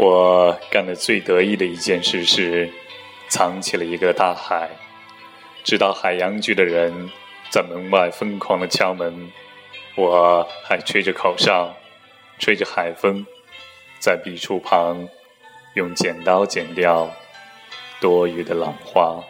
我干的最得意的一件事是藏起了一个大海，直到海洋局的人在门外疯狂的敲门，我还吹着口哨，吹着海风，在笔触旁用剪刀剪掉多余的浪花。